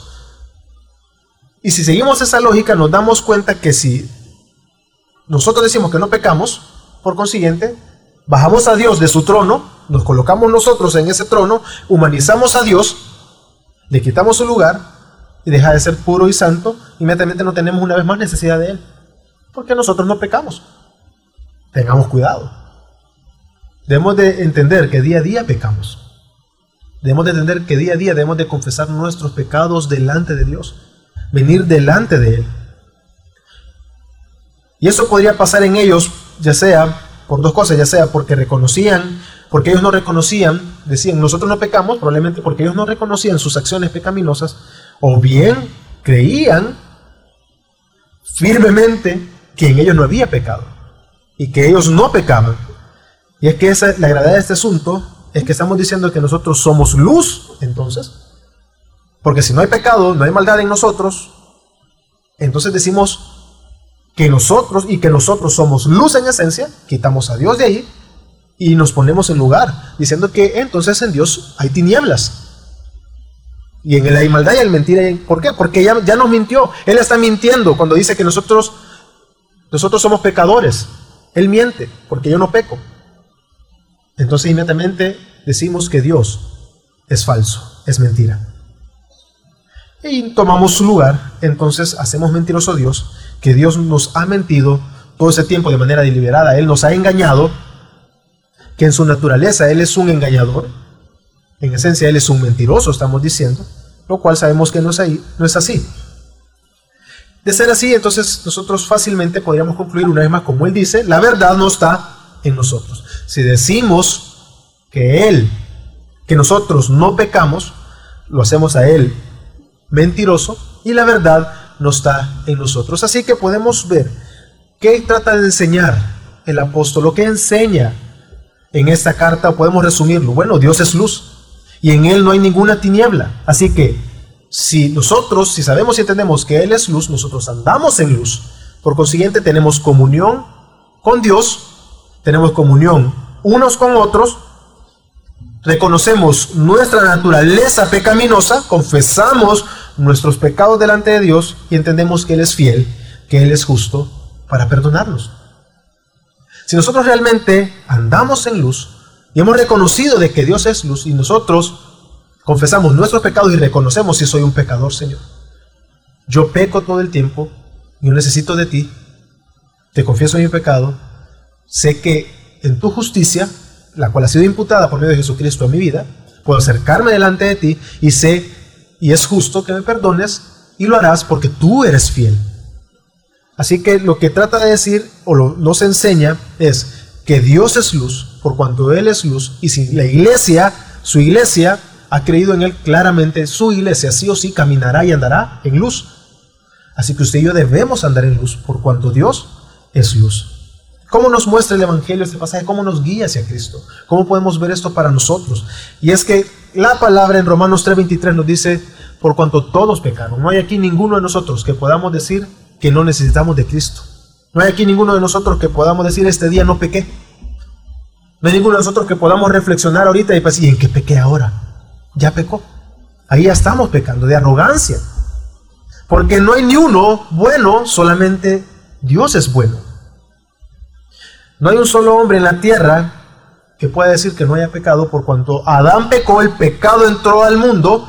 Y si seguimos esa lógica, nos damos cuenta que si nosotros decimos que no pecamos, por consiguiente, bajamos a Dios de su trono, nos colocamos nosotros en ese trono, humanizamos a Dios le quitamos su lugar y deja de ser puro y santo, inmediatamente no tenemos una vez más necesidad de Él. Porque nosotros no pecamos. Tengamos cuidado. Debemos de entender que día a día pecamos. Debemos de entender que día a día debemos de confesar nuestros pecados delante de Dios. Venir delante de Él. Y eso podría pasar en ellos, ya sea por dos cosas, ya sea porque reconocían, porque ellos no reconocían, decían, nosotros no pecamos, probablemente porque ellos no reconocían sus acciones pecaminosas, o bien creían firmemente que en ellos no había pecado y que ellos no pecaban. Y es que esa, la gravedad de este asunto es que estamos diciendo que nosotros somos luz, entonces, porque si no hay pecado, no hay maldad en nosotros, entonces decimos que nosotros y que nosotros somos luz en esencia, quitamos a Dios de ahí y nos ponemos en lugar, diciendo que entonces en Dios hay tinieblas. Y en hay maldad y hay mentira. ¿Por qué? Porque ya, ya nos mintió. Él está mintiendo cuando dice que nosotros, nosotros somos pecadores. Él miente, porque yo no peco. Entonces inmediatamente decimos que Dios es falso, es mentira. Y tomamos su lugar, entonces hacemos mentiroso a Dios que Dios nos ha mentido todo ese tiempo de manera deliberada. Él nos ha engañado, que en su naturaleza Él es un engañador. En esencia Él es un mentiroso, estamos diciendo, lo cual sabemos que no es, así. De ser así, entonces nosotros fácilmente podríamos concluir una vez más, como Él dice, la verdad no está en nosotros. Si decimos que Él, que nosotros no pecamos, lo hacemos a Él mentiroso y la verdad no está en nosotros. Así que podemos ver qué trata de enseñar el apóstol, lo que enseña en esta carta, podemos resumirlo. Bueno, Dios es luz y en Él no hay ninguna tiniebla. Así que si nosotros, si sabemos y entendemos que Él es luz, nosotros andamos en luz. Por consiguiente, tenemos comunión con Dios, tenemos comunión unos con otros, reconocemos nuestra naturaleza pecaminosa, confesamos nuestros pecados delante de Dios y entendemos que Él es fiel, que Él es justo para perdonarnos. Si nosotros realmente andamos en luz y hemos reconocido de que Dios es luz y nosotros confesamos nuestros pecados y reconocemos si soy un pecador, Señor. Yo peco todo el tiempo, yo necesito de ti, te confieso mi pecado, sé que en tu justicia, la cual ha sido imputada por medio de Jesucristo a mi vida, puedo acercarme delante de ti y sé y es justo que me perdones y lo harás porque tú eres fiel. Así que lo que trata de decir o lo, nos enseña es que Dios es luz por cuanto Él es luz y si la iglesia, su iglesia, ha creído en Él claramente, su iglesia sí o sí caminará y andará en luz. Así que usted y yo debemos andar en luz por cuanto Dios es luz. ¿Cómo nos muestra el Evangelio este pasaje? ¿Cómo nos guía hacia Cristo? ¿Cómo podemos ver esto para nosotros? Y es que la palabra en Romanos 3:23 nos dice, por cuanto todos pecaron, no hay aquí ninguno de nosotros que podamos decir que no necesitamos de Cristo. No hay aquí ninguno de nosotros que podamos decir, este día no pequé. No hay ninguno de nosotros que podamos reflexionar ahorita y decir, ¿y en qué pequé ahora? Ya pecó. Ahí ya estamos pecando de arrogancia. Porque no hay ni uno bueno, solamente Dios es bueno. No hay un solo hombre en la tierra que pueda decir que no haya pecado, por cuanto Adán pecó, el pecado entró al mundo,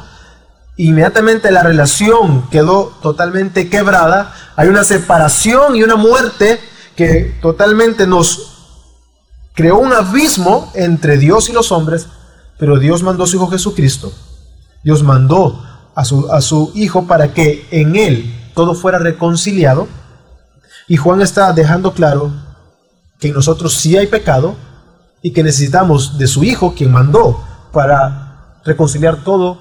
inmediatamente la relación quedó totalmente quebrada, hay una separación y una muerte que totalmente nos creó un abismo entre Dios y los hombres, pero Dios mandó a su Hijo Jesucristo, Dios mandó a su, a su Hijo para que en Él todo fuera reconciliado, y Juan está dejando claro que en nosotros sí hay pecado y que necesitamos de su Hijo, quien mandó para reconciliar todo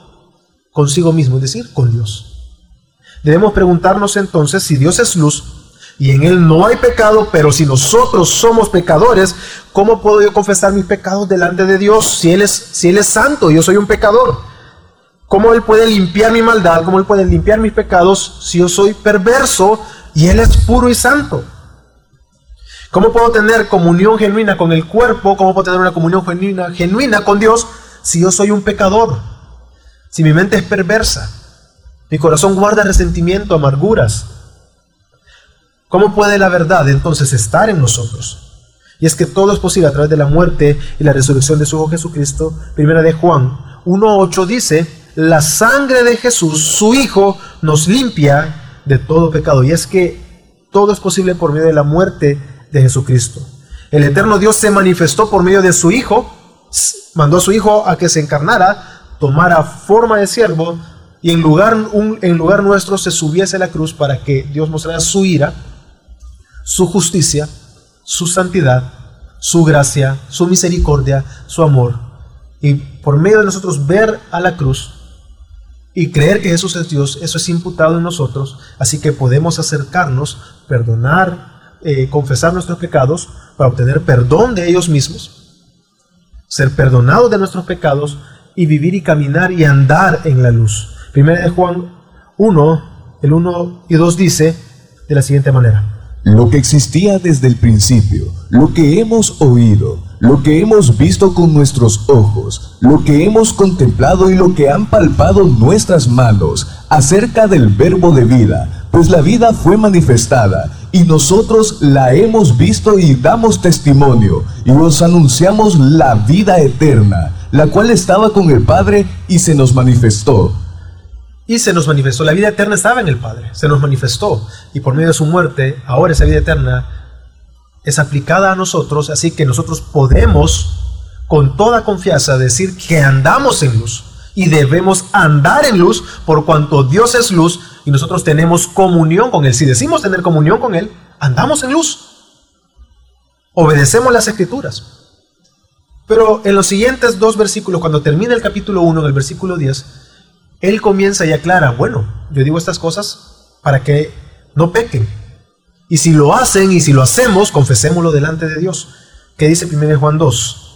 consigo mismo, es decir, con Dios. Debemos preguntarnos entonces si Dios es luz y en Él no hay pecado, pero si nosotros somos pecadores, ¿cómo puedo yo confesar mis pecados delante de Dios si Él es, si él es santo y yo soy un pecador? ¿Cómo Él puede limpiar mi maldad? ¿Cómo Él puede limpiar mis pecados si yo soy perverso y Él es puro y santo? ¿Cómo puedo tener comunión genuina con el cuerpo? ¿Cómo puedo tener una comunión genuina, genuina con Dios si yo soy un pecador? Si mi mente es perversa, mi corazón guarda resentimiento, amarguras. ¿Cómo puede la verdad entonces estar en nosotros? Y es que todo es posible a través de la muerte y la resurrección de su Hijo Jesucristo. Primera de Juan 1.8 dice, la sangre de Jesús, su Hijo, nos limpia de todo pecado. Y es que todo es posible por medio de la muerte de Jesucristo. El eterno Dios se manifestó por medio de su Hijo, mandó a su Hijo a que se encarnara, tomara forma de siervo y en lugar, en lugar nuestro se subiese a la cruz para que Dios mostrara su ira, su justicia, su santidad, su gracia, su misericordia, su amor. Y por medio de nosotros ver a la cruz y creer que Jesús es Dios, eso es imputado en nosotros, así que podemos acercarnos, perdonar, eh, confesar nuestros pecados para obtener perdón de ellos mismos, ser perdonados de nuestros pecados y vivir y caminar y andar en la luz. Primera de Juan 1, el 1 y 2 dice de la siguiente manera. Lo que existía desde el principio, lo que hemos oído, lo que hemos visto con nuestros ojos, lo que hemos contemplado y lo que han palpado nuestras manos acerca del verbo de vida, pues la vida fue manifestada y nosotros la hemos visto y damos testimonio y os anunciamos la vida eterna, la cual estaba con el Padre y se nos manifestó y se nos manifestó. La vida eterna estaba en el Padre, se nos manifestó. Y por medio de su muerte, ahora esa vida eterna es aplicada a nosotros, así que nosotros podemos con toda confianza decir que andamos en luz. Y debemos andar en luz por cuanto Dios es luz y nosotros tenemos comunión con Él. Si decimos tener comunión con Él, andamos en luz. Obedecemos las escrituras. Pero en los siguientes dos versículos, cuando termina el capítulo 1, en el versículo 10, él comienza y aclara, bueno, yo digo estas cosas para que no pequen. Y si lo hacen y si lo hacemos, confesémoslo delante de Dios. ¿Qué dice 1 Juan 2?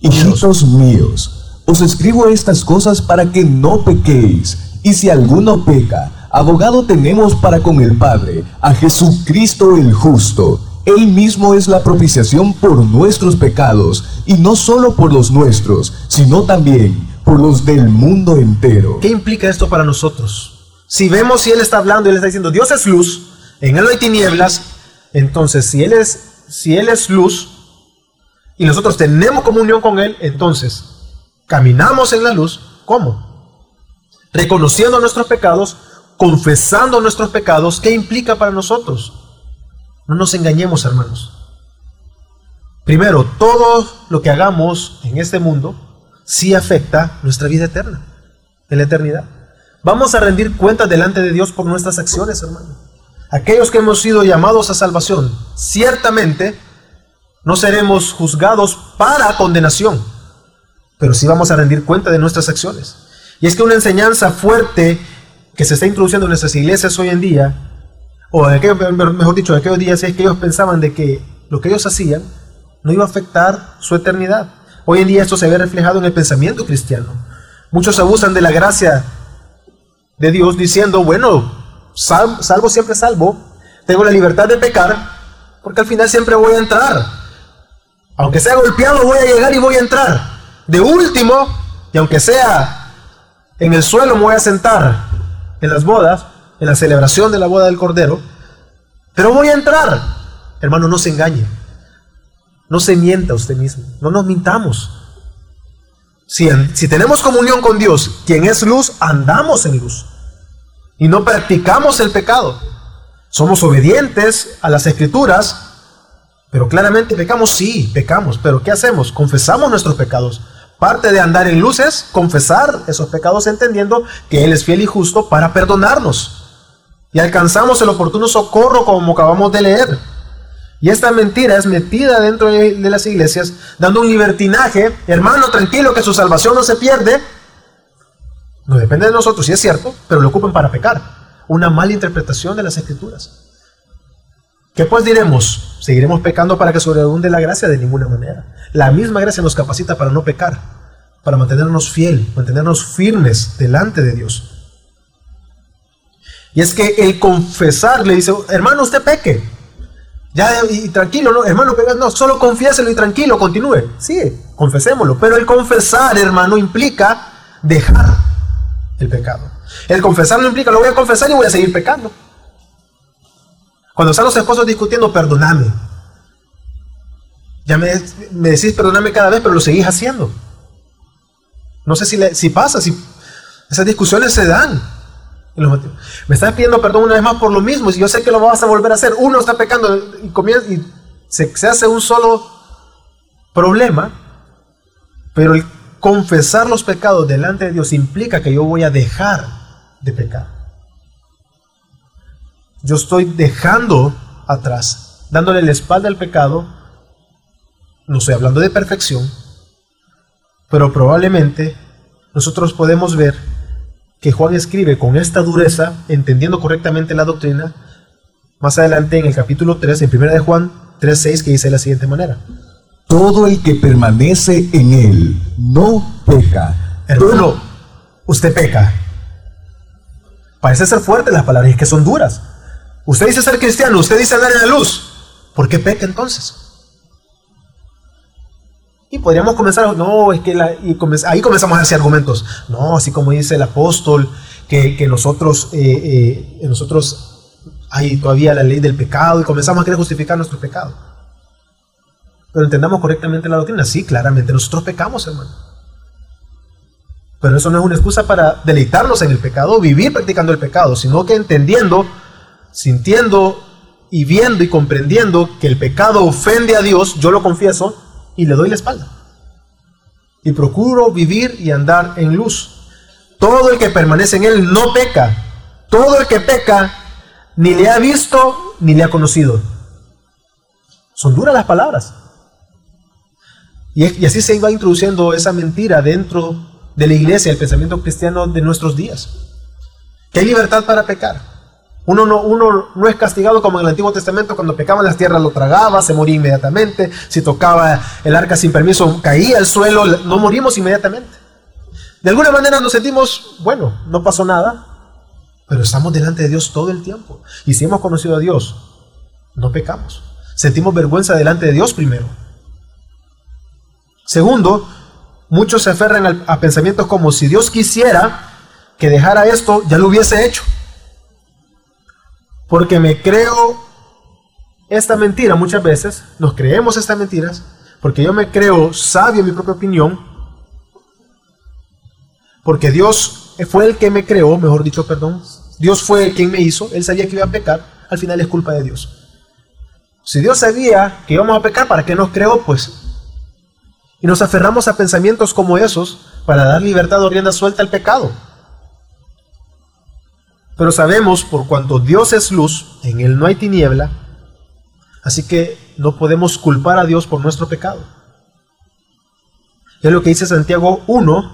Hijitos míos, os escribo estas cosas para que no pequéis. Y si alguno peca, abogado tenemos para con el Padre, a Jesucristo el justo. Él mismo es la propiciación por nuestros pecados, y no solo por los nuestros, sino también por los del mundo entero. ¿Qué implica esto para nosotros? Si vemos si Él está hablando y Él está diciendo, Dios es luz, en Él no hay tinieblas, entonces si Él es, si él es luz y nosotros tenemos comunión con Él, entonces caminamos en la luz, ¿cómo? Reconociendo nuestros pecados, confesando nuestros pecados, ¿qué implica para nosotros? No nos engañemos, hermanos. Primero, todo lo que hagamos en este mundo sí afecta nuestra vida eterna, en la eternidad. Vamos a rendir cuentas delante de Dios por nuestras acciones, hermano. Aquellos que hemos sido llamados a salvación, ciertamente no seremos juzgados para condenación, pero sí vamos a rendir cuenta de nuestras acciones. Y es que una enseñanza fuerte que se está introduciendo en nuestras iglesias hoy en día, o mejor dicho, en aquellos días, es que ellos pensaban de que lo que ellos hacían no iba a afectar su eternidad. Hoy en día esto se ve reflejado en el pensamiento cristiano. Muchos abusan de la gracia de Dios diciendo, bueno, salvo siempre salvo, tengo la libertad de pecar, porque al final siempre voy a entrar. Aunque sea golpeado, voy a llegar y voy a entrar. De último, y aunque sea en el suelo, me voy a sentar en las bodas, en la celebración de la boda del Cordero, pero voy a entrar. Hermano, no se engañe. No se mienta usted mismo, no nos mintamos. Si, si tenemos comunión con Dios, quien es luz, andamos en luz. Y no practicamos el pecado. Somos obedientes a las escrituras, pero claramente pecamos, sí, pecamos. Pero ¿qué hacemos? Confesamos nuestros pecados. Parte de andar en luz es confesar esos pecados entendiendo que Él es fiel y justo para perdonarnos. Y alcanzamos el oportuno socorro como acabamos de leer. Y esta mentira es metida dentro de las iglesias, dando un libertinaje. Hermano, tranquilo que su salvación no se pierde. No depende de nosotros, si es cierto, pero lo ocupan para pecar. Una mala interpretación de las escrituras. ¿Qué pues diremos? ¿Seguiremos pecando para que sobreabunde la gracia? De ninguna manera. La misma gracia nos capacita para no pecar, para mantenernos fiel, mantenernos firmes delante de Dios. Y es que el confesar le dice, hermano, usted peque. Ya, y, tranquilo, no, hermano, no, solo confiéselo y tranquilo, continúe. Sí, confesémoslo. Pero el confesar, hermano, implica dejar el pecado. El confesar no implica, lo voy a confesar y voy a seguir pecando. Cuando están los esposos discutiendo, perdoname. Ya me, decís perdoname cada vez, pero lo seguís haciendo. No sé si, si pasa, si Esas discusiones se dan. Me estás pidiendo perdón una vez más por lo mismo. Y yo sé que lo vas a volver a hacer. Uno está pecando y, comienza, y se, se hace un solo problema. Pero el confesar los pecados delante de Dios implica que yo voy a dejar de pecar. Yo estoy dejando atrás, dándole la espalda al pecado. No estoy hablando de perfección, pero probablemente nosotros podemos ver que Juan escribe con esta dureza, entendiendo correctamente la doctrina, más adelante en el capítulo 3, en 1 de Juan 3.6, que dice de la siguiente manera. Todo el que permanece en él no peca. Hermano, usted peca. Parece ser fuerte las palabras, es que son duras. Usted dice ser cristiano, usted dice andar en la luz. ¿Por qué peca entonces? Y podríamos comenzar, no, es que ahí comenzamos a hacer argumentos. No, así como dice el apóstol, que, nosotros, eh, eh, nosotros hay todavía la ley del pecado y comenzamos a querer justificar nuestro pecado. Pero entendamos correctamente la doctrina. Sí, claramente, nosotros pecamos, hermano. Pero eso no es una excusa para deleitarnos en el pecado, vivir practicando el pecado, sino que entendiendo, sintiendo y viendo y comprendiendo que el pecado ofende a Dios, yo lo confieso, y le doy la espalda. Y procuro vivir y andar en luz. Todo el que permanece en él no peca. Todo el que peca ni le ha visto ni le ha conocido. Son duras las palabras. Y, así se iba introduciendo esa mentira dentro de la iglesia, el pensamiento cristiano de nuestros días. Que hay libertad para pecar. Uno no, es castigado como en el Antiguo Testamento, cuando pecaba en las tierras lo tragaba, se moría inmediatamente. Si tocaba el arca sin permiso, caía al suelo, no morimos inmediatamente. De alguna manera nos sentimos, bueno, no pasó nada, pero estamos delante de Dios todo el tiempo. Y si hemos conocido a Dios, no pecamos. Sentimos vergüenza delante de Dios primero. Segundo, muchos se aferran a pensamientos como si Dios quisiera que dejara esto, ya lo hubiese hecho. Porque me creo esta mentira muchas veces, nos creemos estas mentiras, porque yo me creo sabio en mi propia opinión, porque Dios fue el que me creó, mejor dicho, perdón, Dios fue quien me hizo, Él sabía que iba a pecar, al final es culpa de Dios. Si Dios sabía que íbamos a pecar, ¿para qué nos creó? Pues. Y nos aferramos a pensamientos como esos para dar libertad o rienda suelta al pecado. Pero sabemos, por cuanto Dios es luz, en Él no hay tiniebla, así que no podemos culpar a Dios por nuestro pecado. Es lo que dice Santiago 1,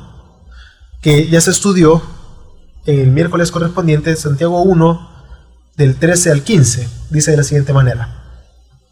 que ya se estudió en el miércoles correspondiente, Santiago 1, del 13 al 15, dice de la siguiente manera.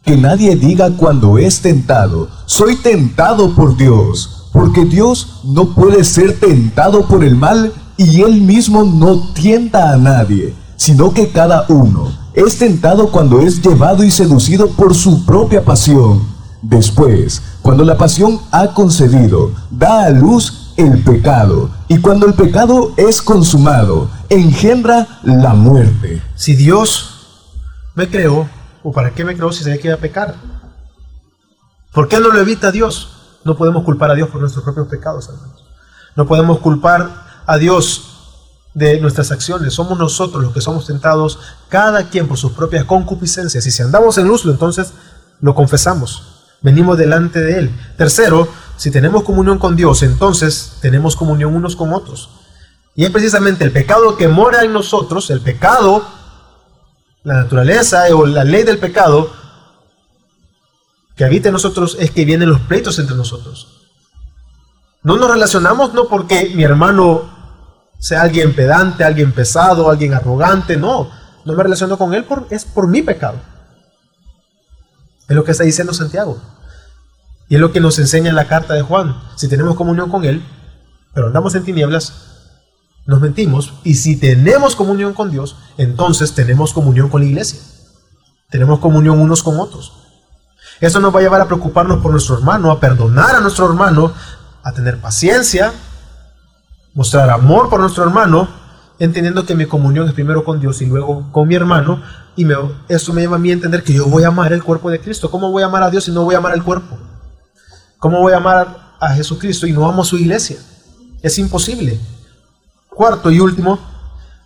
Que nadie diga cuando es tentado, soy tentado por Dios, porque Dios no puede ser tentado por el mal y él mismo no tienta a nadie, sino que cada uno es tentado cuando es llevado y seducido por su propia pasión. Después, cuando la pasión ha concedido, da a luz el pecado, y cuando el pecado es consumado, engendra la muerte. Si Dios me creó, ¿o para qué me creó si sabía que iba a pecar? ¿Por qué no lo evita Dios? No podemos culpar a Dios por nuestros propios pecados, hermanos. No podemos culpar a Dios de nuestras acciones. Somos nosotros los que somos tentados, cada quien por sus propias concupiscencias. Y si andamos en luz, entonces lo confesamos. Venimos delante de Él. Tercero, si tenemos comunión con Dios, entonces tenemos comunión unos con otros. Y es precisamente el pecado que mora en nosotros, el pecado, la naturaleza o la ley del pecado que habita en nosotros es que vienen los pleitos entre nosotros. No nos relacionamos no porque mi hermano sea alguien pedante, alguien pesado, alguien arrogante, no. No me relaciono con él, por, es por mi pecado. Es lo que está diciendo Santiago. Y es lo que nos enseña en la carta de Juan. Si tenemos comunión con Él, pero andamos en tinieblas, nos mentimos. Y si tenemos comunión con Dios, entonces tenemos comunión con la iglesia. Tenemos comunión unos con otros. Eso nos va a llevar a preocuparnos por nuestro hermano, a perdonar a nuestro hermano, a tener paciencia, mostrar amor por nuestro hermano, entendiendo que mi comunión es primero con Dios y luego con mi hermano, y me, eso me lleva a mí a entender que yo voy a amar el cuerpo de Cristo. ¿Cómo voy a amar a Dios si no voy a amar el cuerpo? ¿Cómo voy a amar a Jesucristo y no amo a su iglesia? Es imposible. Cuarto y último,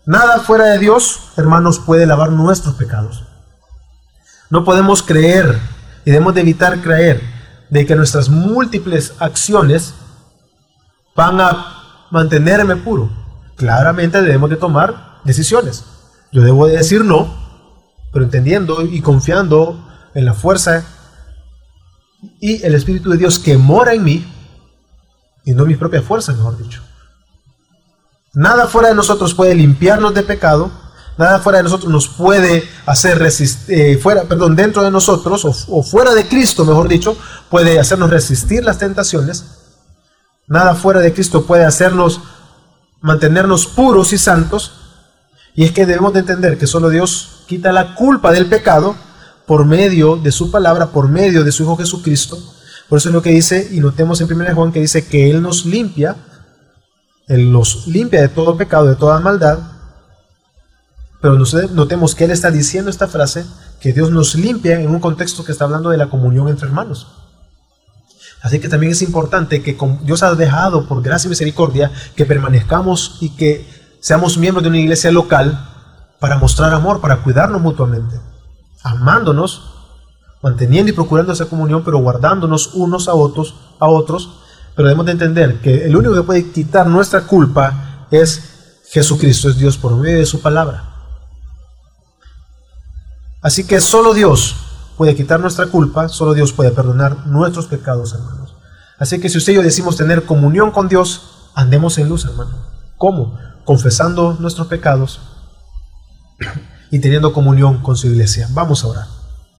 nada fuera de Dios, hermanos, puede lavar nuestros pecados. No podemos creer y debemos de evitar creer de que nuestras múltiples acciones van a mantenerme puro. Claramente debemos de tomar decisiones. Yo debo de decir no, pero entendiendo y confiando en la fuerza y el Espíritu de Dios que mora en mí, y no mis propias fuerzas, mejor dicho. Nada fuera de nosotros puede limpiarnos de pecado, nada fuera de nosotros nos puede hacer resistir, eh, fuera, perdón, dentro de nosotros o, fuera de Cristo, mejor dicho, puede hacernos resistir las tentaciones. Nada fuera de Cristo puede hacernos mantenernos puros y santos. Y es que debemos de entender que solo Dios quita la culpa del pecado por medio de su palabra, por medio de su Hijo Jesucristo. Por eso es lo que dice, y notemos en 1 Juan que dice que Él nos limpia él nos limpia de todo pecado, de toda maldad. Pero notemos que Él está diciendo esta frase, que Dios nos limpia en un contexto que está hablando de la comunión entre hermanos. Así que también es importante que Dios ha dejado por gracia y misericordia que permanezcamos y que seamos miembros de una iglesia local para mostrar amor, para cuidarnos mutuamente, amándonos, manteniendo y procurando esa comunión, pero guardándonos unos a otros, a otros pero debemos de entender que el único que puede quitar nuestra culpa es Jesucristo, es Dios por medio de su palabra. Así que solo Dios puede quitar nuestra culpa, solo Dios puede perdonar nuestros pecados, hermanos. Así que si usted y yo decimos tener comunión con Dios, andemos en luz, hermano. ¿Cómo? Confesando nuestros pecados y teniendo comunión con su iglesia. Vamos a orar.